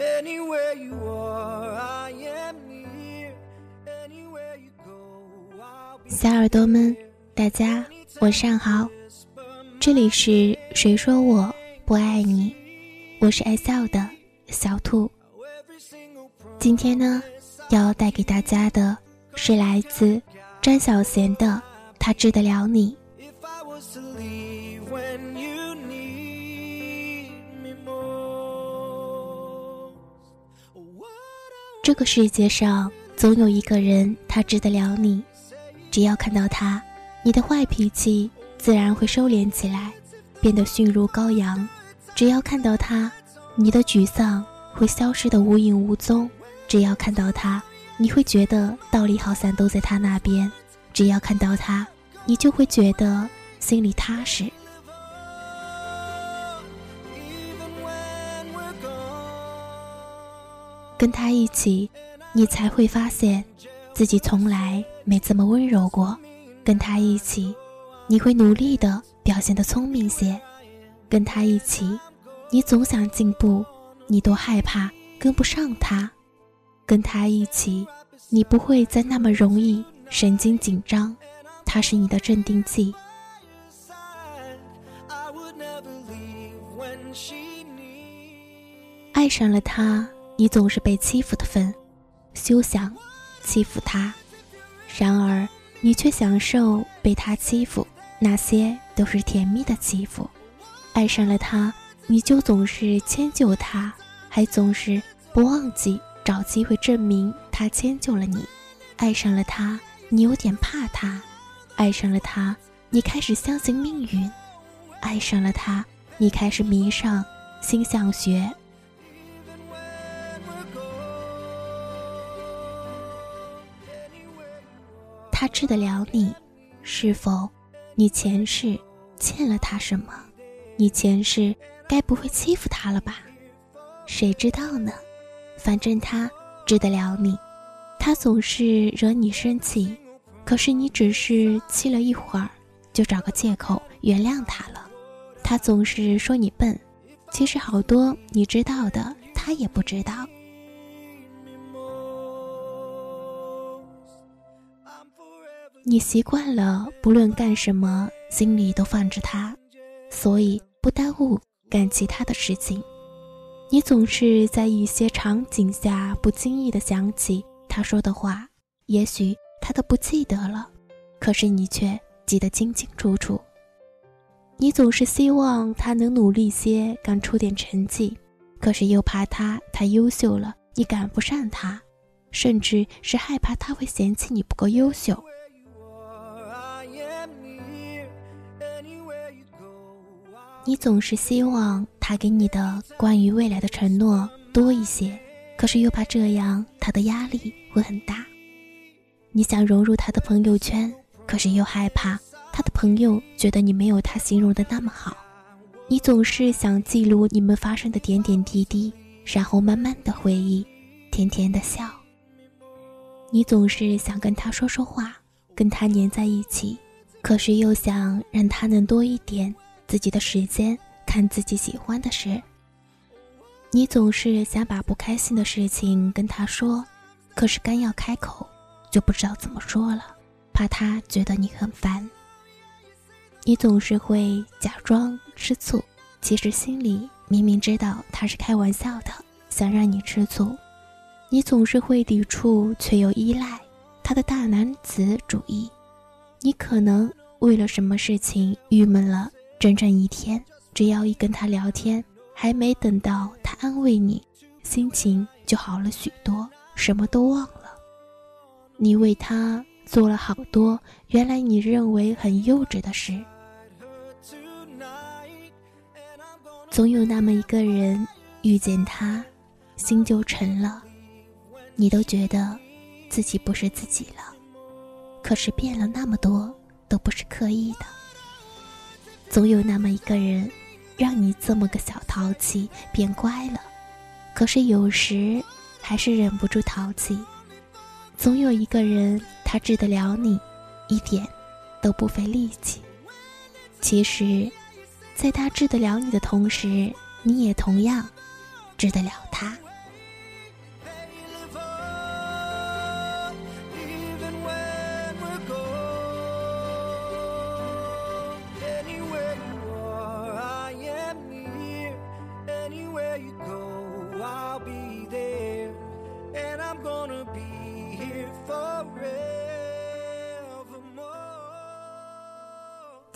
anywhere you are i am me anywhere you go 小耳朵们，大家晚上好，这里是谁说我不爱你，我是爱笑的小兔，今天呢，要带给大家的是来自詹小贤的他治得了你。这个世界上总有一个人，他治得了你。只要看到他，你的坏脾气自然会收敛起来，变得迅如羔羊。只要看到他，你的沮丧会消失得无影无踪。只要看到他，你会觉得道理好像都在他那边。只要看到他，你就会觉得心里踏实。跟他一起，你才会发现自己从来没这么温柔过。跟他一起，你会努力的表现得聪明些。跟他一起，你总想进步，你都害怕跟不上他。跟他一起，你不会再那么容易神经紧张，他是你的镇定剂。爱上了他，你总是被欺负的份，休想欺负他。然而，你却享受被他欺负，那些都是甜蜜的欺负。爱上了他，你就总是迁就他，还总是不忘记找机会证明他迁就了你。爱上了他，你有点怕他；爱上了他，你开始相信命运；爱上了他，你开始迷上星象学。他治得了你，是否你前世欠了他什么？你前世该不会欺负他了吧？谁知道呢？反正他治得了你，他总是惹你生气，可是你只是气了一会儿，就找个借口原谅他了。他总是说你笨，其实好多你知道的，他也不知道。你习惯了，不论干什么，心里都放着他，所以不耽误干其他的事情。你总是在一些场景下不经意的想起他说的话，也许他都不记得了，可是你却记得清清楚楚。你总是希望他能努力些，干出点成绩，可是又怕他太优秀了，你赶不上他，甚至是害怕他会嫌弃你不够优秀。你总是希望他给你的关于未来的承诺多一些，可是又怕这样他的压力会很大。你想融入他的朋友圈，可是又害怕他的朋友觉得你没有他形容的那么好。你总是想记录你们发生的点点滴滴，然后慢慢的回忆，甜甜的笑。你总是想跟他说说话，跟他黏在一起，可是又想让他能多一点自己的时间看自己喜欢的事。你总是想把不开心的事情跟他说，可是刚要开口，就不知道怎么说了，怕他觉得你很烦。你总是会假装吃醋，其实心里明明知道他是开玩笑的，想让你吃醋。你总是会抵触，却又依赖他的大男子主义。你可能为了什么事情郁闷了整整一天，只要一跟他聊天，还没等到他安慰你，心情就好了许多，什么都忘了。你为他做了好多原来你认为很幼稚的事。总有那么一个人，遇见他，心就沉了，你都觉得自己不是自己了。可是变了那么多，都不是刻意的。总有那么一个人，让你这么个小淘气变乖了，可是有时还是忍不住淘气。总有一个人，他治得了你，一点都不费力气。其实，在他治得了你的同时，你也同样治得了他。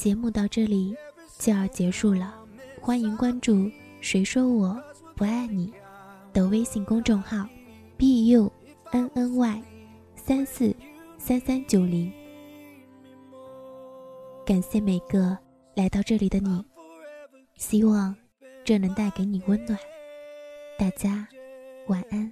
节目到这里就要结束了，欢迎关注“谁说我不爱你”的微信公众号，b u n n y 三四三三九零。感谢每个来到这里的你，希望这能带给你温暖。大家晚安。